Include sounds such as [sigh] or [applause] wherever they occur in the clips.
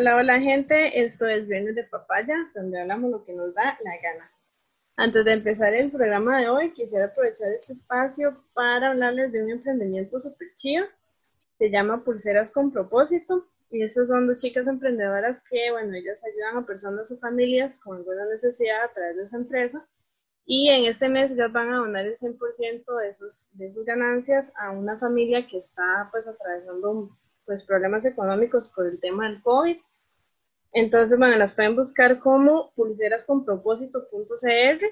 Hola, hola gente, esto es Viernes de Papaya, donde hablamos lo que nos da la gana. Antes de empezar el programa de hoy, quisiera aprovechar este espacio para hablarles de un emprendimiento súper chido. Se llama Pulseras con Propósito. Y estas son dos chicas emprendedoras que, bueno, ellas ayudan a personas o familias con alguna necesidad a través de su empresa. Y en este mes ellas van a donar el 100% de sus, de sus ganancias a una familia que está pues atravesando pues problemas económicos por el tema del COVID entonces, bueno, las pueden buscar como pulserasconpropósito.cr.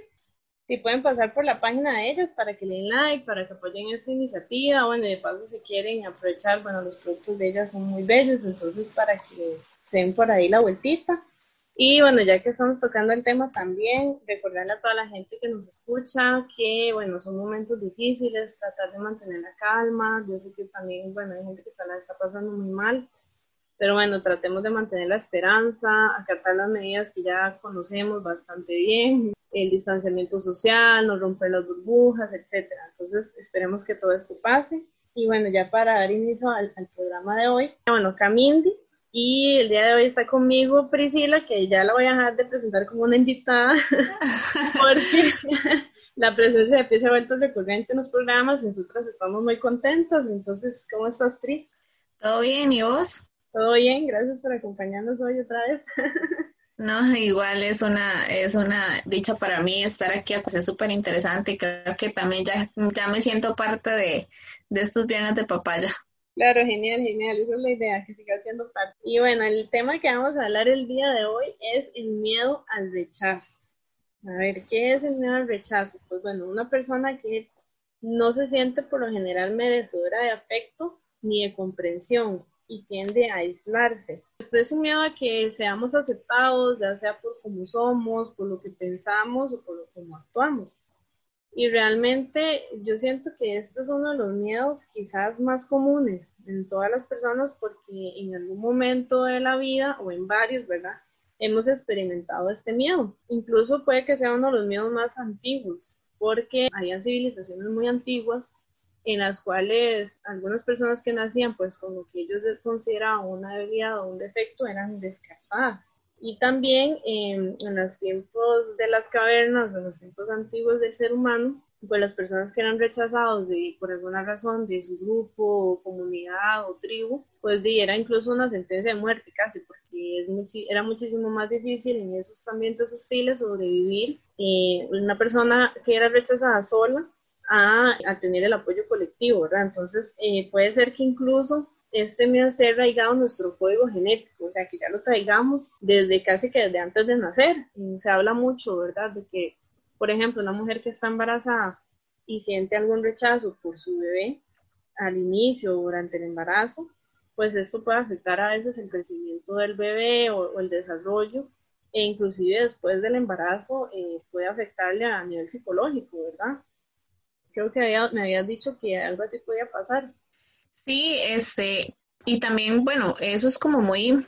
Si pueden pasar por la página de ellas para que le den like, para que apoyen esta iniciativa. Bueno, y de paso, si quieren aprovechar, bueno, los productos de ellas son muy bellos, entonces para que den por ahí la vueltita. Y bueno, ya que estamos tocando el tema también, recordarle a toda la gente que nos escucha que, bueno, son momentos difíciles, tratar de mantener la calma. Yo sé que también, bueno, hay gente que está, la está pasando muy mal pero bueno, tratemos de mantener la esperanza, acatar las medidas que ya conocemos bastante bien, el distanciamiento social, no romper las burbujas, etcétera. Entonces, esperemos que todo esto pase. Y bueno, ya para dar inicio al, programa de hoy, bueno, Camindi, y el día de hoy está conmigo Priscila, que ya la voy a dejar de presentar como una invitada, [laughs] porque la presencia de Pri se ha vuelto recurrente en los programas, nosotras estamos muy contentas. Entonces, ¿cómo estás, Pri? Todo bien, ¿y vos? Todo bien, gracias por acompañarnos hoy otra vez. [laughs] No, igual es una, es una dicha para mí estar aquí, es súper interesante y creo que también ya, ya me siento parte de, estos viernes de papaya. Claro, genial, genial, esa es la idea, que siga siendo parte. Y bueno, el tema que vamos a hablar el día de hoy es el miedo al rechazo. A ver, ¿qué es el miedo al rechazo? Pues bueno, una persona que no se siente por lo general merecedora de afecto ni de comprensión, y tiende a aislarse. Este es un miedo a que seamos aceptados, ya sea por cómo somos, por lo que pensamos o por lo cómo actuamos. Y realmente yo siento que este es uno de los miedos quizás más comunes en todas las personas porque en algún momento de la vida o en varios, ¿verdad? Hemos experimentado este miedo. Incluso puede que sea uno de los miedos más antiguos porque había civilizaciones muy antiguas en las cuales algunas personas que nacían pues con lo que ellos consideraban una debilidad o un defecto eran descartadas. Y también en los tiempos de las cavernas, en los tiempos antiguos del ser humano, pues las personas que eran rechazados de, por alguna razón de su grupo, o comunidad o tribu, pues de, era incluso una sentencia de muerte casi, porque era muchísimo más difícil en esos ambientes hostiles sobrevivir. Eh, una persona que era rechazada sola a, tener el apoyo colectivo, ¿verdad? Entonces, eh, puede ser que incluso este miedo esté arraigado en nuestro código genético, o sea, que ya lo traigamos desde casi que desde antes de nacer. se habla mucho, ¿verdad? De que, por ejemplo, una mujer que está embarazada y siente algún rechazo por su bebé al inicio o durante el embarazo, pues esto puede afectar a veces el crecimiento del bebé o, el desarrollo e inclusive después del embarazo eh, puede afectarle a nivel psicológico, ¿verdad? Creo que me habías dicho que algo así podía pasar. Sí, este, y también, bueno, eso es como muy,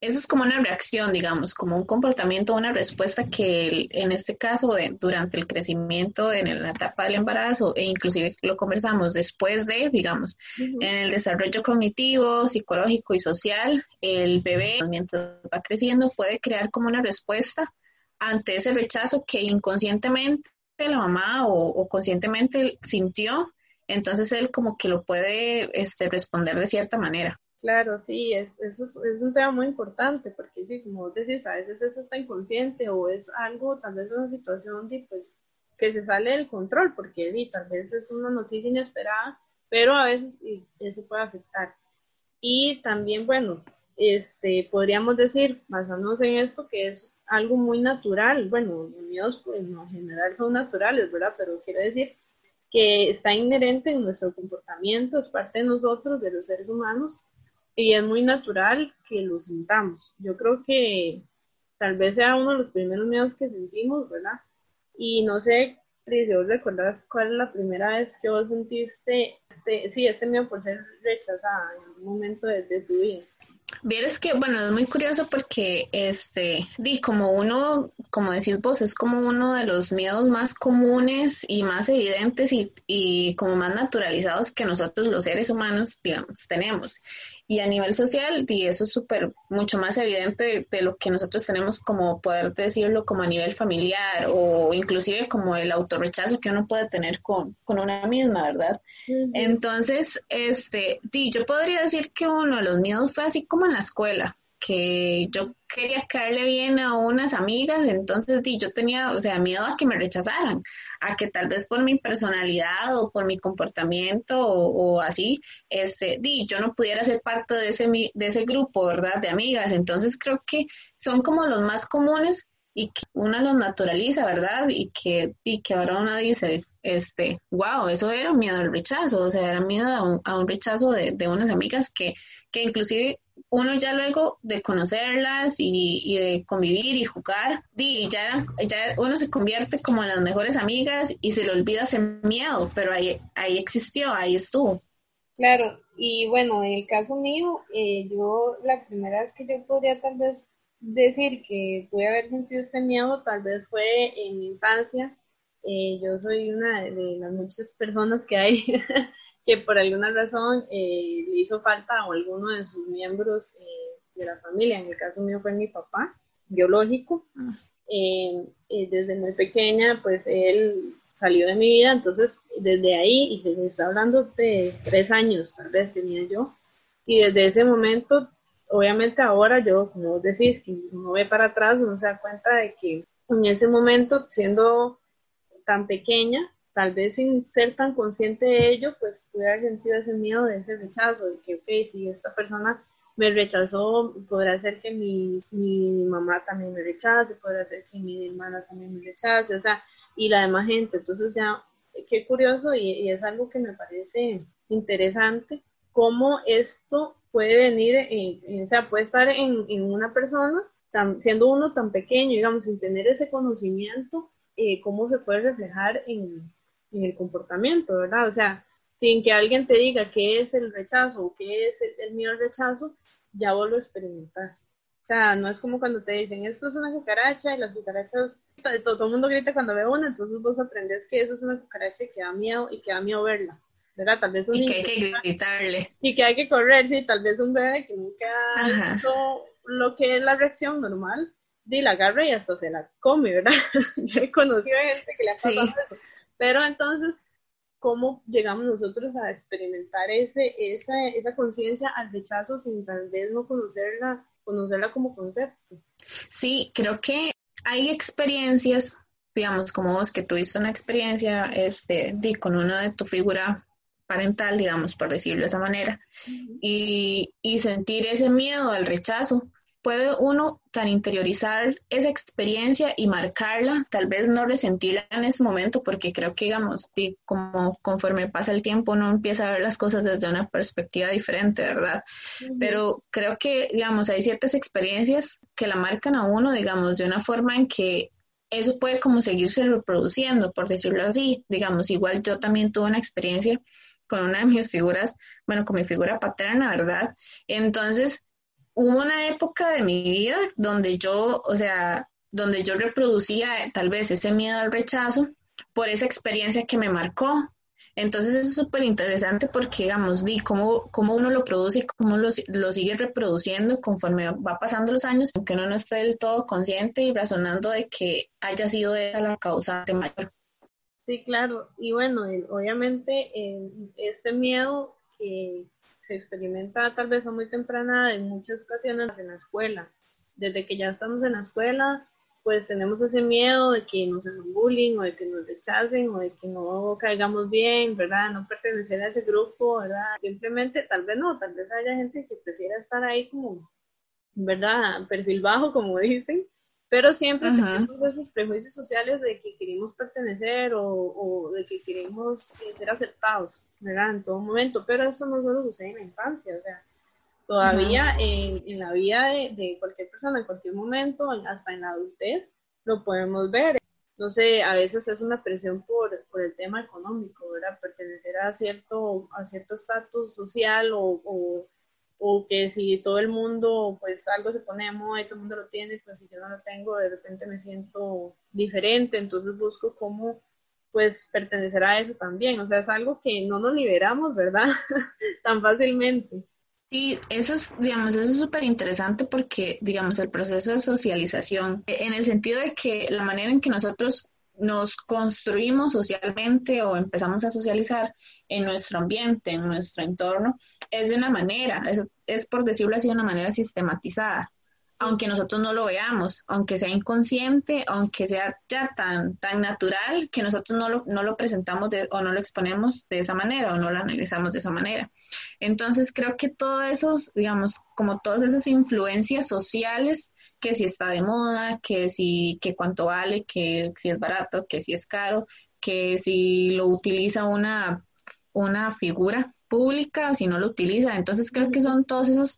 eso es como una reacción, digamos, como un comportamiento, una respuesta que en este caso, de, durante el crecimiento, en la etapa del embarazo, e inclusive lo conversamos después de, digamos, en el desarrollo cognitivo, psicológico y social, el bebé, mientras va creciendo, puede crear como una respuesta ante ese rechazo que inconscientemente la mamá o, conscientemente sintió, entonces él como que lo puede este, responder de cierta manera. Claro, sí, es, eso es, un tema muy importante, porque sí, como vos decís, a veces eso está inconsciente o es algo, tal vez una situación de, pues, que se sale del control, porque tal vez es una noticia inesperada, pero a veces eso puede afectar. Y también, bueno, este, podríamos decir, basándonos en esto, que es algo muy natural. Bueno, los miedos pues en general son naturales, ¿verdad? Pero quiero decir que está inherente en nuestro comportamiento, es parte de nosotros, de los seres humanos, y es muy natural que lo sintamos. Yo creo que tal vez sea uno de los primeros miedos que sentimos, ¿verdad? Y no sé, si vos recordás cuál es la primera vez que vos sentiste, este, sí, este miedo por ser rechazada en algún momento de, de tu vida. Vieres que, bueno, es muy curioso porque, este, di, como uno, como decís vos, es como uno de los miedos más comunes y más evidentes y, y como más naturalizados que nosotros los seres humanos, digamos, tenemos. Y a nivel social, y eso es súper, mucho más evidente de, lo que nosotros tenemos como poder decirlo como a nivel familiar o inclusive como el autorrechazo que uno puede tener con, con una misma, ¿verdad? Entonces, este, yo podría decir que uno de los miedos fue así como en la escuela, que yo quería caerle bien a unas amigas, entonces di, yo tenía, o sea, miedo a que me rechazaran, a que tal vez por mi personalidad o por mi comportamiento o, así, este, di, yo no pudiera ser parte de ese, de ese grupo, ¿verdad? De amigas. Entonces creo que son como los más comunes y que uno los naturaliza, ¿verdad? Y que, y que ahora uno dice, este, wow, eso era miedo al rechazo, o sea, era miedo a un, a un rechazo de, de, unas amigas que, que inclusive uno ya luego de conocerlas y, y de convivir y jugar, y ya, ya uno se convierte como en las mejores amigas y se le olvida ese miedo, pero ahí, ahí existió, ahí estuvo. Claro, y bueno, en el caso mío, eh, yo la primera vez que yo podría tal vez decir que pude haber sentido este miedo tal vez fue en mi infancia. Eh, yo soy una de las muchas personas que hay [laughs] que por alguna razón eh, le hizo falta a alguno de sus miembros eh, de la familia. En el caso mío fue mi papá, biológico. Ah. desde muy pequeña, pues él salió de mi vida, entonces desde ahí, y desde, está hablando de tres años, tal vez tenía yo, y desde ese momento obviamente ahora yo, como decís, que uno ve para atrás, uno se da cuenta de que en ese momento, siendo tan pequeña, tal vez sin ser tan consciente de ello, pues haber sentido ese miedo de ese rechazo, de que, ok, si esta persona me rechazó, podrá ser que mi, mi mamá también me rechace, podrá ser que mi hermana también me rechace, o sea, y la demás gente. Entonces ya, qué curioso y es algo que me parece interesante, cómo esto puede venir, o sea, puede estar en, en una persona, tan, siendo uno tan pequeño, digamos, sin tener ese conocimiento, eh, cómo se puede reflejar en, en, el comportamiento, ¿verdad? O sea, sin que alguien te diga qué es el rechazo o qué es el, miedo al rechazo, ya vos lo experimentas. O sea, no es como cuando te dicen, esto es una cucaracha y las cucarachas, todo, el mundo grita cuando ve una, entonces vos aprendes que eso es una cucaracha y que da miedo y que da miedo verla. ¿Verdad? Tal vez un y que hay que gritarle. Y que hay que correr, sí, tal vez un bebé que nunca visto lo que es la reacción normal, y la agarra y hasta se la come, ¿verdad? [laughs] Yo he conocido gente que le ha pasado eso. Pero entonces, ¿cómo llegamos nosotros a experimentar ese, esa, esa conciencia al rechazo sin tal vez no conocerla, conocerla como concepto? Sí, creo que hay experiencias digamos, como vos que tuviste una experiencia este, di, con una de tu figura parental, digamos, por decirlo de esa manera, y, y sentir ese miedo al rechazo. Puede uno tan interiorizar esa experiencia y marcarla, tal vez no resentirla en ese momento, porque creo que, digamos, como conforme pasa el tiempo, uno empieza a ver las cosas desde una perspectiva diferente, ¿verdad? Pero creo que, digamos, hay ciertas experiencias que la marcan a uno, digamos, de una forma en que eso puede como seguirse reproduciendo, por decirlo así. Digamos, igual yo también tuve una experiencia con una de mis figuras, bueno, con mi figura paterna, ¿verdad? Entonces, hubo una época de mi vida donde yo, o sea, donde yo reproducía tal vez ese miedo al rechazo por esa experiencia que me marcó. Entonces eso es súper interesante porque, digamos, di cómo, cómo uno lo produce y cómo lo, lo, sigue reproduciendo conforme va pasando los años, aunque uno no esté del todo consciente y razonando de que haya sido esa la causante mayor. Sí, claro. Y bueno, obviamente este miedo que se experimenta tal vez a muy temprana en muchas ocasiones en la escuela. Desde que ya estamos en la escuela, pues tenemos ese miedo de que nos hagan bullying o de que nos rechacen o de que no caigamos bien, ¿verdad? No pertenecer a ese grupo, ¿verdad? Simplemente, tal vez no, tal vez haya gente que prefiera estar ahí como, ¿verdad? Perfil bajo, como dicen, pero siempre tenemos esos prejuicios sociales de que queremos pertenecer o, de que queremos eh, ser aceptados, ¿verdad? En todo momento, pero eso no solo sucede en la infancia, o sea, todavía en, en, la vida de, de, cualquier persona, en cualquier momento, hasta en la adultez, lo podemos ver. No sé, a veces es una presión por, por el tema económico, ¿verdad? Pertenecer a cierto a cierto estatus social o, o o que si todo el mundo, pues algo se pone de moda y todo el mundo lo tiene, pues si yo no lo tengo, de repente me siento diferente, entonces busco cómo pues pertenecer a eso también, o sea, es algo que no nos liberamos, ¿verdad? [laughs] Tan fácilmente. Sí, eso es, digamos, eso es súper interesante porque, digamos, el proceso de socialización, en el sentido de que la manera en que nosotros nos construimos socialmente o empezamos a socializar en nuestro ambiente, en nuestro entorno, es de una manera, es, es por decirlo así, de una manera sistematizada aunque nosotros no lo veamos, aunque sea inconsciente, aunque sea ya tan, tan natural que nosotros no lo, no lo presentamos o no lo exponemos de esa manera o no lo analizamos de esa manera. Entonces creo que todo eso, digamos, como todas esas influencias sociales, que si está de moda, que si, que cuánto vale, que si es barato, que si es caro, que si lo utiliza una, una figura pública o si no lo utiliza. Entonces creo que son todos esos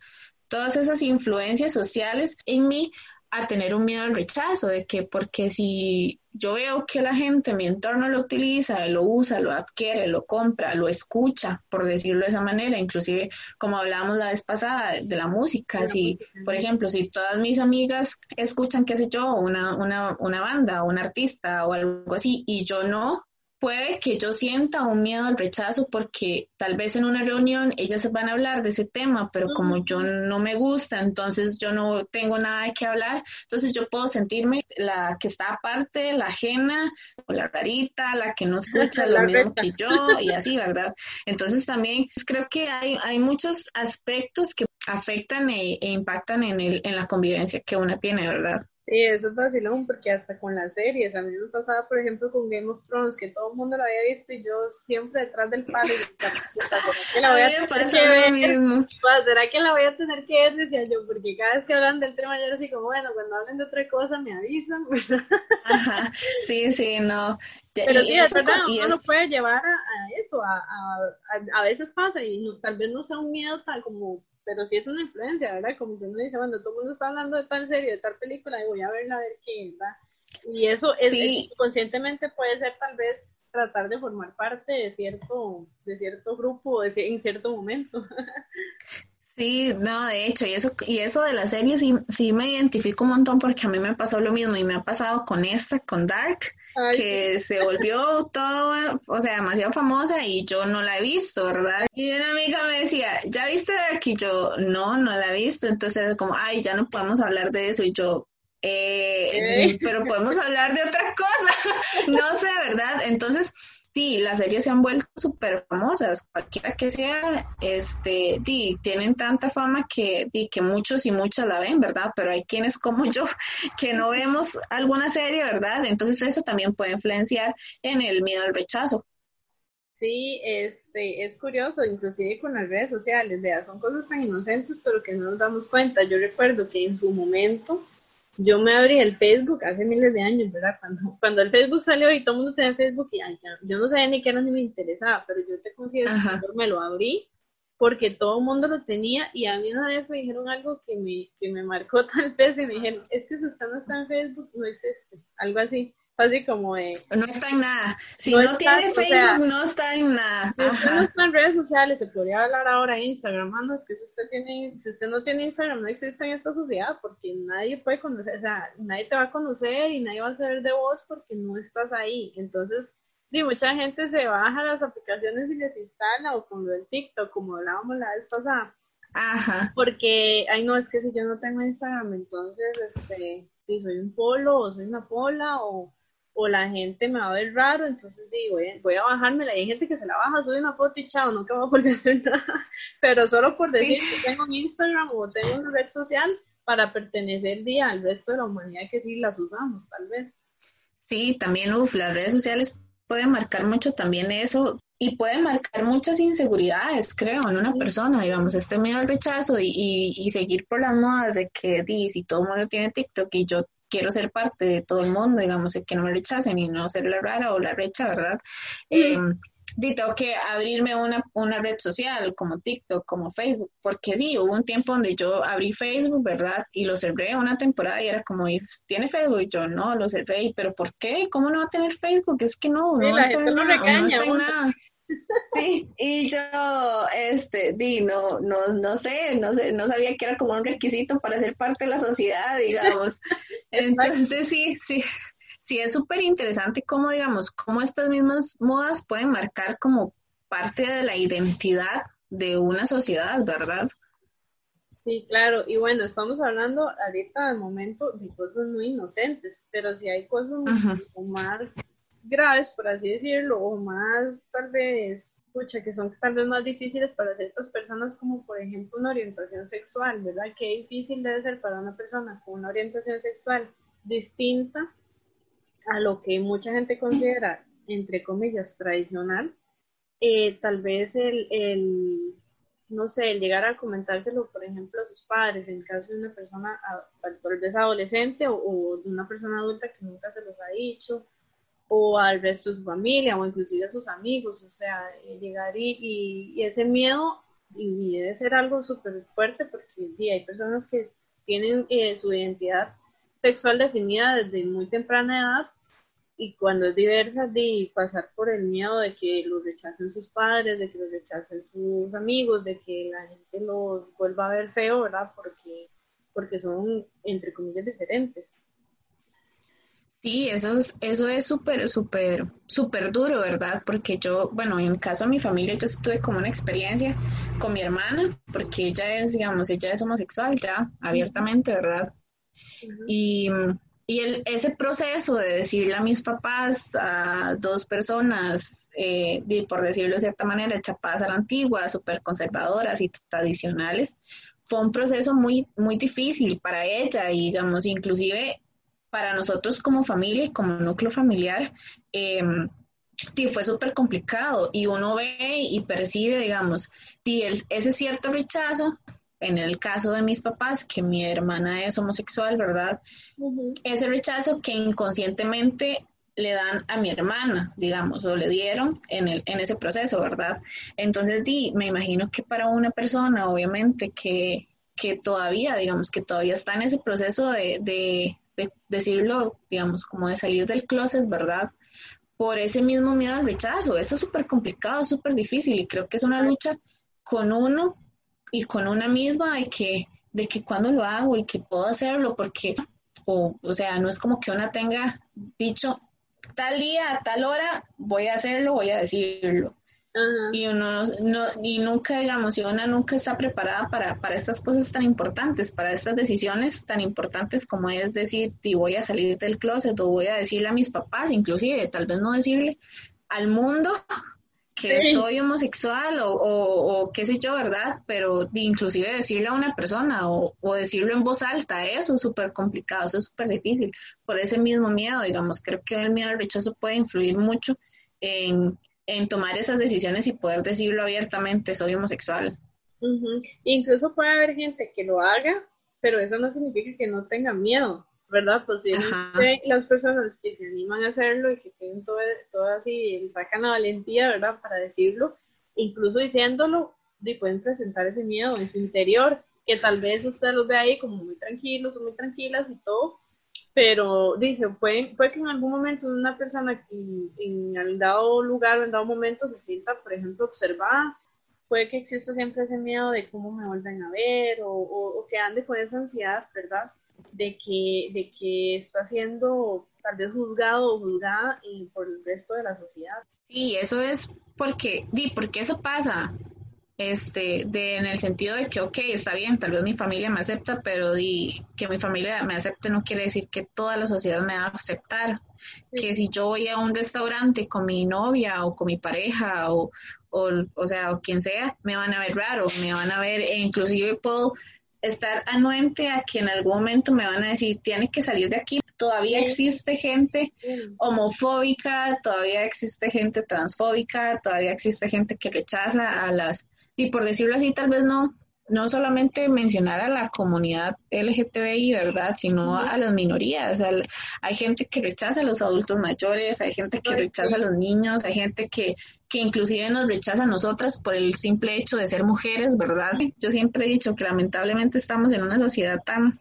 todas esas influencias sociales en mí a tener un miedo al rechazo, de que porque si yo veo que la gente en mi entorno lo utiliza, lo usa, lo adquiere, lo compra, lo escucha, por decirlo de esa manera, inclusive como hablábamos la vez pasada de la música, si, por ejemplo, si todas mis amigas escuchan, qué sé yo, una, una, una banda, un artista o algo así, y yo no, puede que yo sienta un miedo al rechazo porque tal vez en una reunión ellas se van a hablar de ese tema, pero como yo no me gusta, entonces yo no tengo nada de qué hablar, entonces yo puedo sentirme la que está aparte, la ajena, o la rarita, la que no escucha [laughs] lo mismo que yo y así, ¿verdad? Entonces también creo que hay, hay muchos aspectos que afectan e, e impactan en, el, en la convivencia que una tiene, ¿verdad? Sí, eso es vacilón, porque hasta con las series, a mí me pasaba, por ejemplo, con Game of Thrones, que todo el mundo lo había visto y yo siempre detrás del palo, y ¿será que la voy a tener que ver? ¿Será que la voy a tener que ver? Decía yo, porque cada vez que hablan del tema, yo era así como, bueno, cuando hablen de otra cosa me avisan, [laughs] Ajá, sí, sí, no. Pero sí, es verdad, uno lo puede llevar a, eso, a, a, a, veces pasa y tal vez no sea un miedo tal como pero sí es una influencia, ¿verdad? Como que uno dice, bueno, todo el mundo está hablando de tal serie, de tal película, y voy a verla a ver qué, ¿verdad? Y eso es, conscientemente puede ser tal vez tratar de formar parte de cierto, de cierto grupo en cierto momento. [laughs] Sí, no, de hecho, y eso, y eso de la serie sí, sí me identifico un montón porque a mí me pasó lo mismo y me ha pasado con esta, con Dark, que se volvió todo, o sea, demasiado famosa y yo no la he visto, ¿verdad? Y una amiga me decía, ¿ya viste Dark? Y yo, no, no la he visto. Entonces, como, ay, ya no podemos hablar de eso. Y yo, eh, pero podemos hablar de otra cosa. [laughs] no sé, ¿verdad? Entonces, sí, las series se han vuelto súper famosas, cualquiera que sea, este, di, tienen tanta fama que, di, que muchos y muchas la ven, ¿verdad? Pero hay quienes como yo [laughs] que no vemos alguna serie, ¿verdad? Entonces eso también puede influenciar en el miedo al rechazo. Sí, este, es curioso, inclusive con las redes sociales, vea, son cosas tan inocentes, pero que no nos damos cuenta. Yo recuerdo que en su momento, yo me abrí el Facebook hace miles de años, ¿verdad? Cuando, cuando el Facebook salió y todo el mundo tenía Facebook, y yo no sabía ni qué era ni me interesaba, pero yo te confieso que me lo abrí porque todo el mundo lo tenía y a mí una vez me dijeron algo que me, que me marcó [laughs] tal vez y me dijeron, es que si usted no está en Facebook, no existe, algo así así como de... No está en nada. Si no, tiene Facebook, no está en nada. Si usted no está en redes sociales, se podría hablar ahora en Instagram. Mano, es que si usted, tiene, si usted no tiene Instagram, no existe en esta sociedad porque nadie puede conocer, o sea, nadie te va a conocer y nadie va a saber de vos porque no estás ahí. Entonces, sí, mucha gente se baja las aplicaciones y les instala o con lo del TikTok, como hablábamos la vez pasada. Ajá. Porque, ay, no, es que si yo no tengo Instagram, entonces, este, si soy un polo o soy una pola o o la gente me va a ver raro, entonces digo, voy a bajármela. Y hay gente que se la baja, sube una foto y chao, nunca va a poder hacer [laughs] nada. Pero solo por decir que tengo un Instagram o tengo una red social para pertenecer día al resto de la humanidad que sí las usamos, tal vez. Sí, también, uf, las redes sociales pueden marcar mucho también eso y pueden marcar muchas inseguridades, creo, en una persona, digamos, este miedo al rechazo y, y, seguir por las modas de que di, si todo el mundo tiene TikTok y yo quiero ser parte de todo el mundo, digamos, que no me rechacen y no ser la rara o la recha, ¿verdad? Eh, tengo que abrirme una, una red social como TikTok, como Facebook, porque sí, hubo un tiempo donde yo abrí Facebook, ¿verdad? Y lo cerré una temporada y era como, ¿tiene Facebook? Y yo, no, lo cerré, pero ¿por qué? ¿Cómo no va a tener Facebook? Es que no, no, la gente regaña. Sí, y yo, este, di, no, no, no sé, no sé, no sabía que era como un requisito para ser parte de la sociedad, digamos. [laughs] Entonces, sí, sí, sí es súper interesante cómo, digamos, cómo estas mismas modas pueden marcar como parte de la identidad de una sociedad, ¿verdad? Sí, claro, y bueno, estamos hablando ahorita del momento de cosas muy inocentes, pero si hay cosas más graves, por así decirlo, o más tal vez, escucha, que son tal vez más difíciles para ciertas personas, como por ejemplo una orientación sexual, ¿verdad? Qué difícil debe ser para una persona con una orientación sexual distinta a lo que mucha gente considera, entre comillas, tradicional, eh, tal vez el, el, no sé, el llegar a comentárselo, por ejemplo, a sus padres, en caso de una persona tal vez adolescente o, de una persona adulta que nunca se los ha dicho, o al resto de su familia, o inclusive a sus amigos, o sea, eh, llegar y, ese miedo, y, debe ser algo súper fuerte, porque sí, hay personas que tienen eh, su identidad sexual definida desde muy temprana edad, y cuando es diversa de pasar por el miedo de que los rechacen sus padres, de que los rechacen sus amigos, de que la gente los vuelva a ver feo, ¿verdad? Porque, porque son, entre comillas, diferentes. Sí, eso es, eso es súper, súper, súper duro, ¿verdad? Porque yo, bueno, en el caso de mi familia, yo estuve como una experiencia con mi hermana, porque ella es, digamos, ella es homosexual ya, abiertamente, ¿verdad? Y y el, ese proceso de decirle a mis papás, a dos personas, eh, por decirlo de cierta manera, chapadas a la antigua, súper conservadoras y tradicionales, fue un proceso muy, muy difícil para ella y, digamos, inclusive para nosotros como familia y como núcleo familiar, eh, fue súper complicado y uno ve y percibe, digamos, ese cierto rechazo en el caso de mis papás, que mi hermana es homosexual, ¿verdad? Ese rechazo que inconscientemente le dan a mi hermana, digamos, o le dieron en, el, en ese proceso, ¿verdad? Entonces, di, me imagino que para una persona, obviamente, que, que todavía, digamos, que todavía está en ese proceso de, de, de decirlo, digamos, como de salir del closet, ¿verdad? Por ese mismo miedo al rechazo, eso es súper complicado, súper difícil y creo que es una lucha con uno y con una misma de que, de que cuando lo hago y que puedo hacerlo, porque, o, o sea, no es como que una tenga dicho tal día, a tal hora, voy a hacerlo, voy a decirlo. Y uno no, y nunca, digamos, si una nunca está preparada para, para estas cosas tan importantes, para estas decisiones tan importantes como es decir, si voy a salir del closet o voy a decirle a mis papás, inclusive, tal vez no decirle al mundo, [laughs] que soy homosexual o, o, qué sé yo, ¿verdad? Pero inclusive decirle a una persona o, o decirlo en voz alta, eso es súper complicado, eso es súper difícil, por ese mismo miedo, digamos, creo que el miedo al rechazo puede influir mucho en, en tomar esas decisiones y poder decirlo abiertamente, soy homosexual. Incluso puede haber gente que lo haga, pero eso no significa que no tenga miedo. ¿verdad? Pues las personas que se animan a hacerlo y que tienen todo, todo así, sacan la valentía, ¿verdad? Para decirlo, incluso diciéndolo, y pueden presentar ese miedo en su interior, que tal vez usted los ve ahí como muy tranquilos o muy tranquilas y todo, pero dice, puede, puede que en algún momento una persona en, en el dado lugar o en dado momento se sienta, por ejemplo, observada, puede que exista siempre ese miedo de cómo me vuelven a ver o, o, o que ande con esa ansiedad, ¿verdad? de que, de que está siendo tal vez juzgado o juzgada y por el resto de la sociedad. Sí, eso es porque, di, porque eso pasa, este, de, en el sentido de que, ok, está bien, tal vez mi familia me acepta, pero di, que mi familia me acepte no quiere decir que toda la sociedad me va a aceptar. Que si yo voy a un restaurante con mi novia o con mi pareja o, o, o sea, o quien sea, me van a ver raro, me van a ver, e inclusive puedo estar anuente a que en algún momento me van a decir, tiene que salir de aquí. Todavía existe gente homofóbica, todavía existe gente transfóbica, todavía existe gente que rechaza a las, y por decirlo así, tal vez no, no solamente mencionar a la comunidad LGTBI, ¿verdad? Sino a las minorías. hay gente que rechaza a los adultos mayores, hay gente que rechaza a los niños, hay gente que, que inclusive nos rechaza a nosotras por el simple hecho de ser mujeres, ¿verdad? Yo siempre he dicho que lamentablemente estamos en una sociedad tan,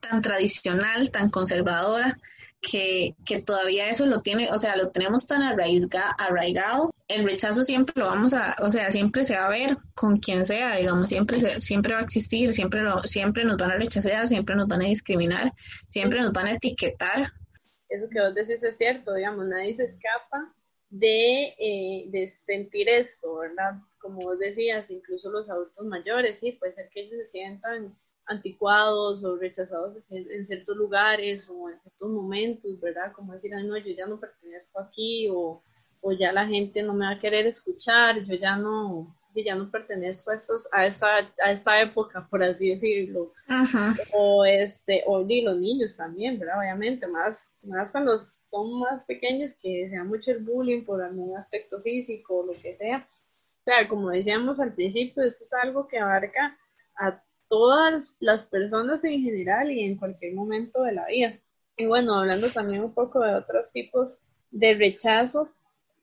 tan tradicional, tan conservadora, que, que todavía eso lo tiene, o sea, lo tenemos tan arraigado el rechazo siempre lo vamos a, o sea, siempre se va a ver con quien sea, digamos, siempre siempre va a existir, siempre lo, siempre nos van a rechazar, siempre nos van a discriminar, siempre nos van a etiquetar. Eso que vos decís es cierto, digamos, nadie se escapa de, eh, de sentir esto, ¿verdad? Como vos decías, incluso los adultos mayores, sí, puede ser que ellos se sientan anticuados o rechazados en ciertos lugares o en ciertos momentos, ¿verdad? Como decir, ay, no, yo ya no pertenezco aquí o, o ya la gente no me va a querer escuchar, yo ya no, ya no pertenezco a estos, a esta, a esta época, por así decirlo. O este, o y los niños también, ¿verdad? Obviamente, más, más cuando son más pequeños que sea mucho el bullying por algún aspecto físico o lo que sea. O sea, como decíamos al principio, esto es algo que abarca a todas las personas en general y en cualquier momento de la vida. Y bueno, hablando también un poco de otros tipos de rechazo,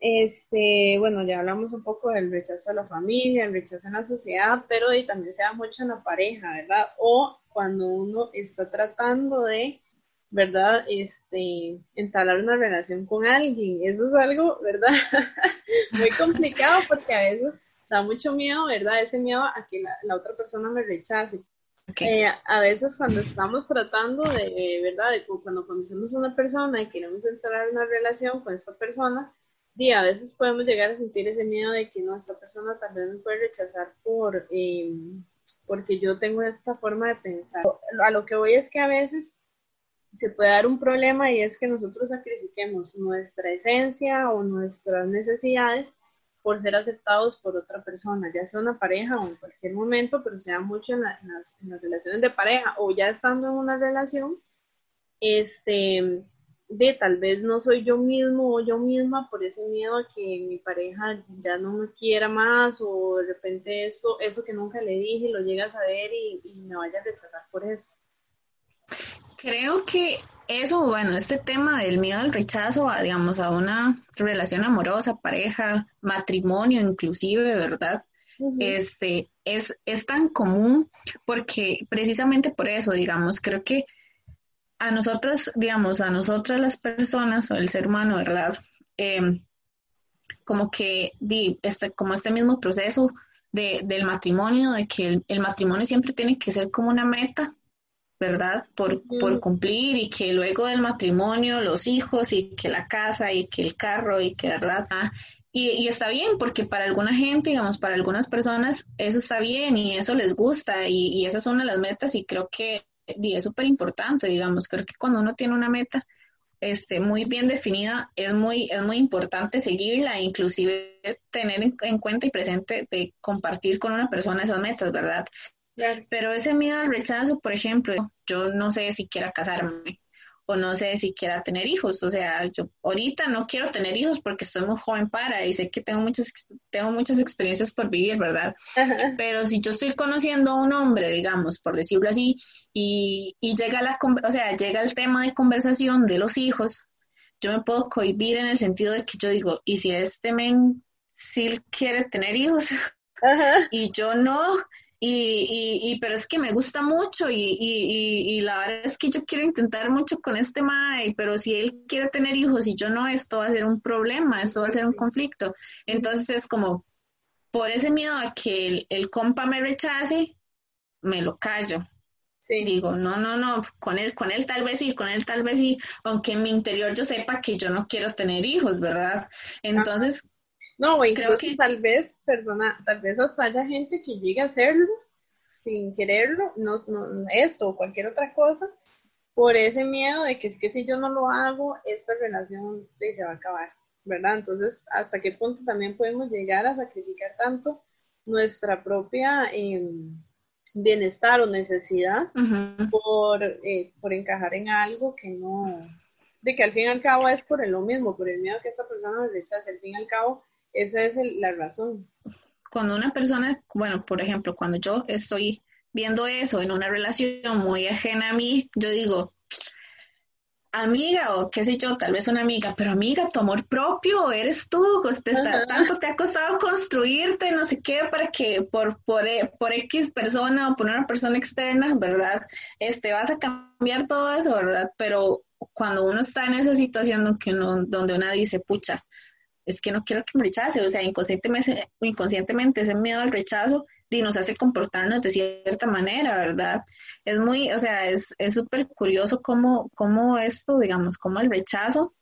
este, bueno, ya hablamos un poco del rechazo a la familia, el rechazo en la sociedad, pero también se da mucho en la pareja, ¿verdad? O cuando uno está tratando de, ¿verdad? Este, entablar una relación con alguien. Eso es algo, ¿verdad? [laughs] Muy complicado porque a veces da mucho miedo, ¿verdad? Ese miedo a que la, otra persona me rechace. Eh, a veces cuando estamos tratando de, ¿verdad? De, cuando conocemos a una persona y queremos entrar en una relación con esta persona, y a veces podemos llegar a sentir ese miedo de que nuestra persona tal vez me puede rechazar por, em, porque yo tengo esta forma de pensar. A lo que voy es que a veces se puede dar un problema y es que nosotros sacrifiquemos nuestra esencia o nuestras necesidades por ser aceptados por otra persona, ya sea una pareja o en cualquier momento, pero se da mucho en, las, relaciones de pareja o ya estando en una relación, este, de tal vez no soy yo mismo o yo misma por ese miedo a que mi pareja ya no me quiera más o de repente eso, eso que nunca le dije lo llega a saber y, y me vaya a rechazar por eso. Creo que eso, bueno, este tema del miedo al rechazo, a, digamos, a una relación amorosa, pareja, matrimonio inclusive, ¿verdad? Este, es, es tan común porque precisamente por eso, digamos, creo que a nosotras, digamos, a nosotras las personas o el ser humano, ¿verdad? Em, como que, di, este, como este mismo proceso de, del matrimonio, de que el, el matrimonio siempre tiene que ser como una meta, ¿verdad? Por, por, cumplir y que luego del matrimonio los hijos y que la casa y que el carro y que, ¿verdad? Ah, y, y, está bien porque para alguna gente, digamos, para algunas personas eso está bien y eso les gusta y, y esas son las metas y creo que y es súper importante, digamos, creo que cuando uno tiene una meta este, muy bien definida, es muy, es muy importante seguirla, e inclusive tener en, en cuenta y presente de compartir con una persona esas metas, ¿verdad? Pero ese miedo al rechazo, por ejemplo, yo no sé si quiera casarme o no sé si quiera tener hijos. O sea, yo ahorita no quiero tener hijos porque estoy muy joven para y sé que tengo muchas, tengo muchas experiencias por vivir, ¿verdad? Pero si yo estoy conociendo a un hombre, digamos, por decirlo así, y, y llega, la, o sea, llega el tema de conversación de los hijos, yo me puedo cohibir en el sentido de que yo digo, ¿y si este men sí quiere tener hijos? y yo no, y, y, pero es que me gusta mucho y, y, la verdad es que yo quiero intentar mucho con este Mae, pero si él quiere tener hijos y yo no, esto va a ser un problema, esto va a ser un conflicto. Entonces es como, por ese miedo a que el, el compa me rechace, me lo callo. Digo, no, no, no, con él, con él tal vez sí, con él tal vez sí, aunque en mi interior yo sepa que yo no quiero tener hijos, ¿verdad? Entonces, no, o incluso que... tal vez, perdona, tal vez hasta haya gente que llegue a hacerlo sin quererlo, no, no, esto o cualquier otra cosa, por ese miedo de que es que si yo no lo hago, esta relación se va a acabar, ¿verdad? Entonces, ¿hasta qué punto también podemos llegar a sacrificar tanto nuestra propia em, bienestar o necesidad por, eh, por encajar en algo que no, de que al fin y al cabo es por lo mismo, por el miedo que esta persona me rechace, al fin y al cabo esa es la razón. Cuando una persona, bueno, por ejemplo, cuando yo estoy viendo eso en una relación muy ajena a mí, yo digo, amiga o qué sé yo, tal vez una amiga, pero amiga, tu amor propio, eres tú, pues te está, tanto te ha costado construirte, no sé qué, para que por, por, eh, por X persona o por una persona externa, ¿verdad? Este, vas a cambiar todo eso, ¿verdad? Pero cuando uno está en esa situación donde uno, donde una dice, pucha, es que no quiero que me rechace, o sea, inconscientemente, inconscientemente ese miedo al rechazo y nos hace comportarnos de cierta manera, ¿verdad? Es muy, o sea, es súper curioso cómo, cómo esto, digamos, cómo el rechazo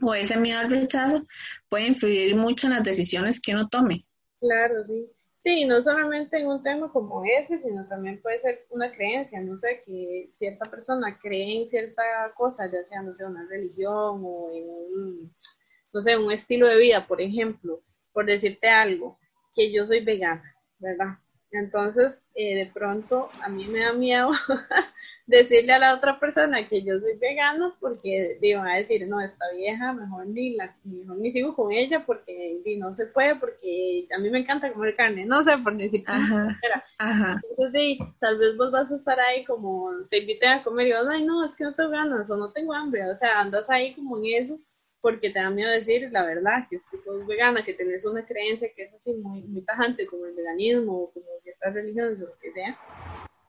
o ese miedo al rechazo puede influir mucho en las decisiones que uno tome. Claro, sí. Sí, no solamente en un tema como ese, sino también puede ser una creencia, no sé, que cierta persona cree en cierta cosa, ya sea, no sé, una religión o en un, no sé, un estilo de vida, por ejemplo, por decirte algo, que yo soy vegana, ¿verdad? Entonces, eh, de pronto, a mí me da miedo [laughs] decirle a la otra persona que yo soy vegano porque digo, a decir, no, esta vieja, mejor ni, la, mejor ni sigo con ella porque no se puede, porque a mí me encanta comer carne, no sé, por decir ajá, ajá. Entonces, tal vez vos vas a estar ahí como, te inviten a comer y vas, ay, no, es que no tengo ganas o no tengo hambre, o sea, andas ahí como en eso porque te da miedo decir la verdad, que es que sos vegana, que tenés una creencia que es así muy, muy tajante como el veganismo o como ciertas religiones o lo que sea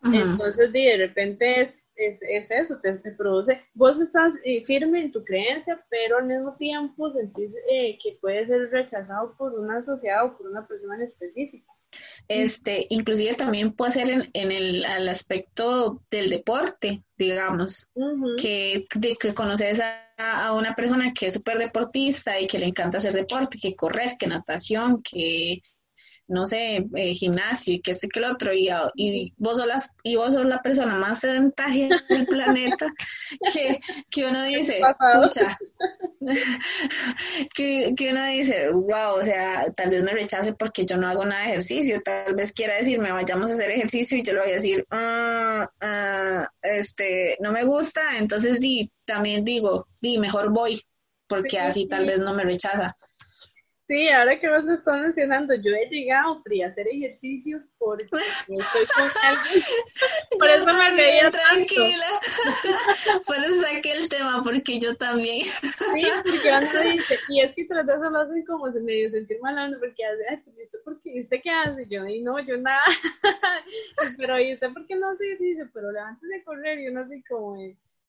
entonces, de repente es, es, eso, te, produce, vos estás eh, firme en tu creencia, pero al mismo tiempo sentís eh, que puede ser rechazado por una sociedad o por una persona en específico. Este, inclusive también puede ser en, en el, aspecto del deporte, digamos, que, de, que conoces a, a, una persona que es súper deportista y que le encanta hacer deporte, que correr, que natación, que no sé, eh, gimnasio y que esto y que el otro, y, y, vos sos las, y vos sos la persona más sedentaria del [laughs] planeta, que, que uno dice, pucha, [laughs] que, que uno dice, wow, o sea, tal vez me rechace porque yo no hago nada de ejercicio, tal vez quiera decirme, vayamos a hacer ejercicio y yo le voy a decir, ah, ah, este, no me gusta, entonces di, también digo, di, mejor voy, porque así tal vez no me rechaza. Sí, ahora que vos lo estás mencionando, yo he llegado fría a hacer ejercicio porque [laughs] estoy con alguien. Por eso me veía tranquila. [laughs] Por eso saqué el tema, porque yo también. Sí, porque uno dice, y es que tras de hacen como se medio sentir mal, porque hace, ay, ¿por qué? ¿Y usted qué hace? Yo, y no, yo nada. [laughs] pero, ¿y usted por qué no se dice? Pero antes de correr, y uno así como,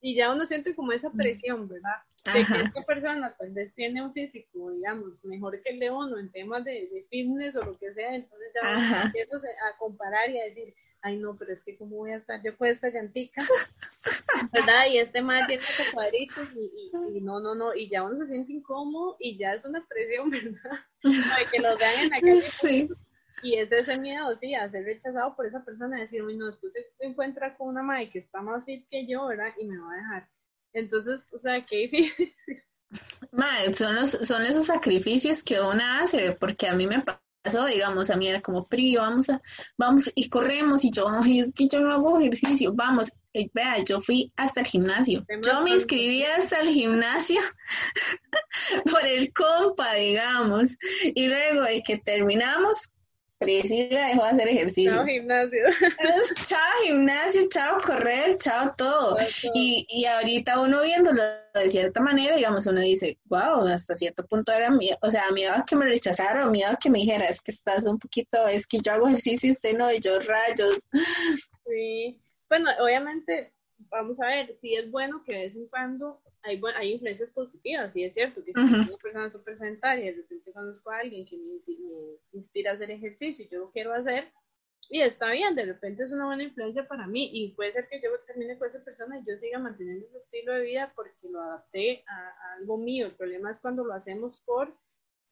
y ya uno siente como esa presión, ¿verdad? de que esta persona tal vez tiene un físico, digamos, mejor que el de uno en temas de, de fitness o lo que sea, entonces ya empiezo a comparar y a decir, ay no, pero es que cómo voy a estar yo con esta llantica, [laughs] ¿verdad? Y este más tiene estos cuadritos y, y, no, no, no, y ya uno se siente incómodo y ya es una presión, [laughs] ¿verdad? De que lo vean en la calle. Sí. [laughs] Y es ese miedo, sí, a ser rechazado por esa persona, decir, uy, no, después se encuentra con una madre que está más fit que yo, ¿verdad? Y me va a dejar. Entonces, o sea, qué difícil. [laughs] Madre, son, los, son esos sacrificios que uno hace, porque a mí me pasó, digamos, a mí era como, Pri, vamos a, vamos, y corremos, y yo, ay, es que yo no hago ejercicio, vamos, vea, yo fui hasta el gimnasio, yo me inscribí hasta el gimnasio [laughs] por el compa, digamos, y luego de que terminamos, Priscila dejó de hacer ejercicio. Chao gimnasio. chao gimnasio, chao correr, chao todo. Y, y ahorita uno viéndolo de cierta manera, digamos, uno dice, wow, hasta cierto punto era miedo, o sea, miedo a que me rechazara o miedo a que me dijera, es que estás un poquito, es que yo hago ejercicio y usted no, y yo rayos. Sí, bueno, obviamente, vamos a ver, si es bueno que de vez en cuando hay, hay influencias positivas, sí es cierto, que si soy una persona súper sedentaria, de repente conozco a alguien que me, inspira a hacer ejercicio y yo lo quiero hacer, y está bien, de repente es una buena influencia para mí, y puede ser que yo termine con esa persona y yo siga manteniendo ese estilo de vida porque lo adapté a, algo mío, el problema es cuando lo hacemos por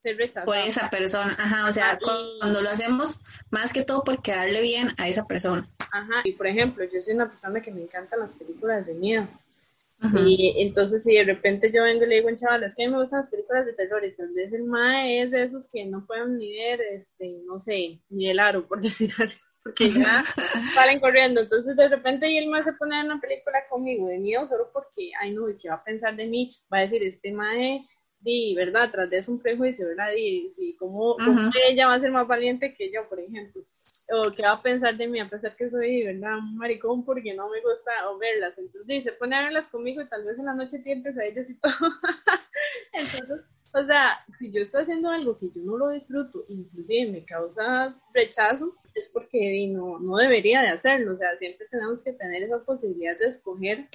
ser rechazado. Por esa persona, ajá, o sea, ah, cuando lo hacemos más que todo por quedarle bien a esa persona. Ajá, y por ejemplo, yo soy una persona que me encantan las películas de miedo, y entonces si de repente yo vengo y le digo chaval, es que a mí me gustan las películas de terror y tal vez el mae es de esos que no pueden ni ver, este, no sé, ni el aro, por [laughs] decir algo, porque ya [laughs] salen corriendo. Entonces de repente y el mae se pone en una película conmigo de miedo solo porque, ay no, ¿y qué va a pensar de mí? Va a decir, este mae, di, ¿verdad? Tras de eso un prejuicio, ¿verdad? Y, sí, ¿cómo, ¿cómo ella va a ser más valiente que yo, por ejemplo? O qué va a pensar de mí, a pesar que soy, ¿verdad? Un maricón porque no me gusta o verlas. Entonces, dice, pone a verlas conmigo y tal vez en la noche tiene ellas y todo. [laughs] Entonces, o sea, si yo estoy haciendo algo que yo no lo disfruto, inclusive me causa rechazo, es porque no, no debería de hacerlo. O sea, siempre tenemos que tener esa posibilidad de escoger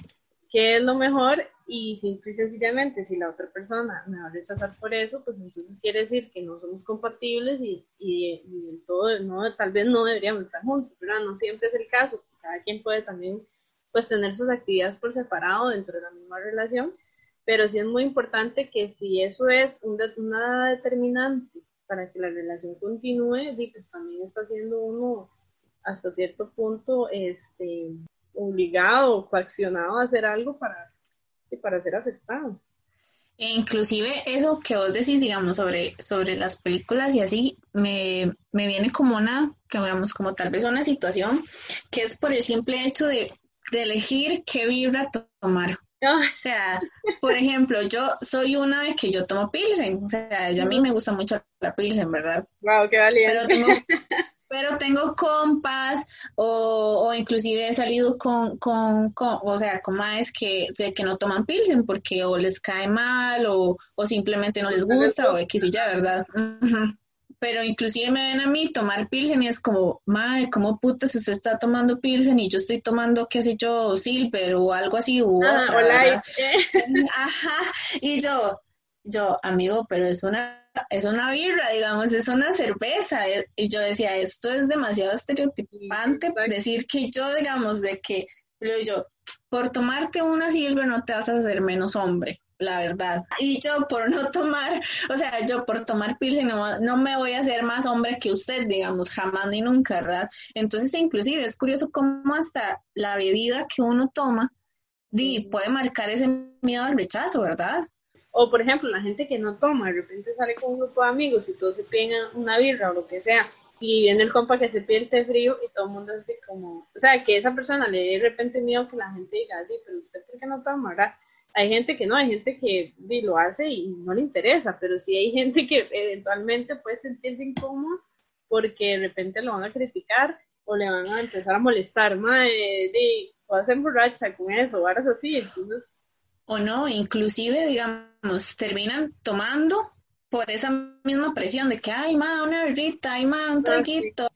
qué es lo mejor y simple y sencillamente si la otra persona me va a rechazar por eso, pues entonces quiere decir que no somos compatibles y, y, todo, no, tal vez no deberíamos estar juntos, pero no siempre es el caso, cada quien puede también pues tener sus actividades por separado dentro de la misma relación, pero sí es muy importante que si eso es una determinante para que la relación continúe, pues también está siendo uno hasta cierto punto este, obligado o coaccionado a hacer algo para, para ser aceptado. E inclusive eso que vos decís, digamos, sobre, sobre las películas y así, me, me viene como una, que digamos, como tal vez una situación que es por el simple hecho de, de elegir qué vibra tomar. O sea, por ejemplo, yo soy una de que yo tomo pilsen, o sea, a mí me gusta mucho la pilsen, ¿verdad? Wow, qué valiente. Pero tengo, pero tengo compas o, o inclusive he salido con, con, con, o sea, con más que, de que no toman pilsen porque o les cae mal o, o simplemente no les gusta o X y ya, ¿verdad? pero inclusive me ven a mí tomar pilsen y es como, madre, ¿cómo putas usted está tomando pilsen y yo estoy tomando, qué sé yo, silver o algo así u ah, [laughs] Ajá, y yo, yo, amigo, pero es una, es una birra, digamos, es una cerveza. Y yo decía, esto es demasiado estereotipante, decir que yo, digamos, de que, yo, por tomarte una silver no te vas a hacer menos hombre la verdad. Y yo por no tomar, o sea, yo por tomar pilsen no, no, me voy a hacer más hombre que usted, digamos, jamás ni nunca, ¿verdad? Entonces, inclusive es curioso cómo hasta la bebida que uno toma di, puede marcar ese miedo al rechazo, ¿verdad? O, por ejemplo, la gente que no toma, de repente sale con un grupo de amigos y todos se piden una birra o lo que sea, y viene el compa que se pide frío y todo el mundo así como, o sea, que esa persona le dé de repente miedo que la gente diga, sí, pero usted por qué no toma, ¿verdad? hay gente que no, hay gente que lo hace y no le interesa, pero sí hay [laughs] gente que eventualmente puede sentirse incómodo porque de repente lo van a criticar o le van a empezar a molestar, madre, de, o hacen borracha con eso, o así, entonces... O no, inclusive, digamos, terminan tomando por esa misma presión de que, ay, ma, una berrita, ay, ma, un ah, traguito,